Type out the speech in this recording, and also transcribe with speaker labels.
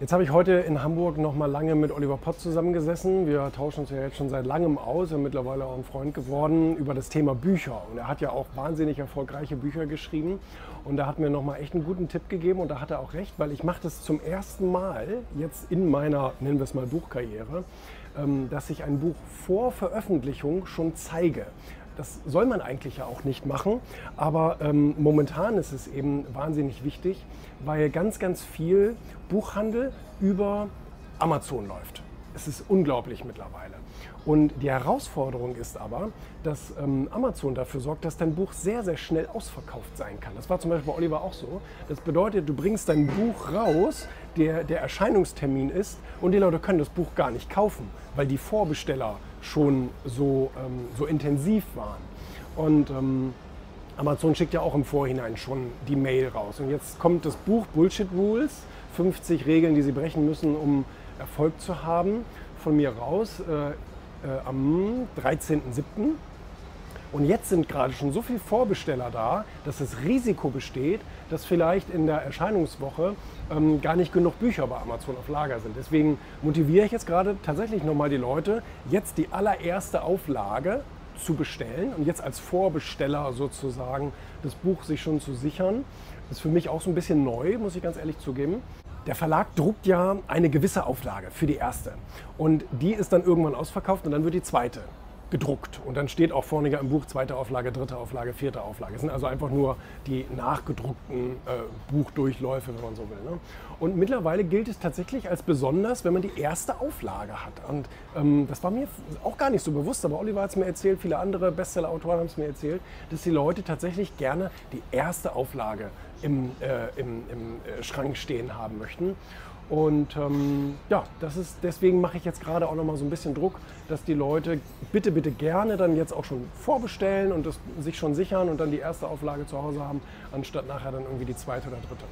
Speaker 1: Jetzt habe ich heute in Hamburg noch mal lange mit Oliver Pott zusammengesessen. Wir tauschen uns ja jetzt schon seit langem aus, ist mittlerweile auch ein Freund geworden, über das Thema Bücher. Und er hat ja auch wahnsinnig erfolgreiche Bücher geschrieben. Und da hat mir noch mal echt einen guten Tipp gegeben und da hat er auch recht, weil ich mache das zum ersten Mal jetzt in meiner, nennen wir es mal Buchkarriere, ähm, dass ich ein Buch vor Veröffentlichung schon zeige. Das soll man eigentlich ja auch nicht machen, aber ähm, momentan ist es eben wahnsinnig wichtig, weil ganz, ganz viel Buchhandel über Amazon läuft. Es ist unglaublich mittlerweile. Und die Herausforderung ist aber, dass ähm, Amazon dafür sorgt, dass dein Buch sehr, sehr schnell ausverkauft sein kann. Das war zum Beispiel bei Oliver auch so. Das bedeutet, du bringst dein Buch raus, der, der Erscheinungstermin ist und die Leute können das Buch gar nicht kaufen, weil die Vorbesteller schon so, ähm, so intensiv waren. Und ähm, Amazon schickt ja auch im Vorhinein schon die Mail raus. Und jetzt kommt das Buch Bullshit Rules, 50 Regeln, die Sie brechen müssen, um Erfolg zu haben, von mir raus äh, äh, am 13.07. Und jetzt sind gerade schon so viele Vorbesteller da, dass das Risiko besteht, dass vielleicht in der Erscheinungswoche ähm, gar nicht genug Bücher bei Amazon auf Lager sind. Deswegen motiviere ich jetzt gerade tatsächlich nochmal die Leute, jetzt die allererste Auflage zu bestellen und jetzt als Vorbesteller sozusagen das Buch sich schon zu sichern. Das ist für mich auch so ein bisschen neu, muss ich ganz ehrlich zugeben. Der Verlag druckt ja eine gewisse Auflage für die erste. Und die ist dann irgendwann ausverkauft und dann wird die zweite gedruckt. Und dann steht auch vorne im Buch zweite Auflage, dritte Auflage, vierte Auflage. Es sind also einfach nur die nachgedruckten äh, Buchdurchläufe, wenn man so will. Ne? Und mittlerweile gilt es tatsächlich als besonders, wenn man die erste Auflage hat. Und ähm, das war mir auch gar nicht so bewusst, aber Oliver hat es mir erzählt, viele andere Bestseller-Autoren haben es mir erzählt, dass die Leute tatsächlich gerne die erste Auflage im, äh, im, im äh, Schrank stehen haben möchten. Und ähm, ja, das ist, deswegen mache ich jetzt gerade auch noch mal so ein bisschen Druck, dass die Leute bitte, bitte gerne dann jetzt auch schon vorbestellen und das sich schon sichern und dann die erste Auflage zu Hause haben, anstatt nachher dann irgendwie die zweite oder dritte.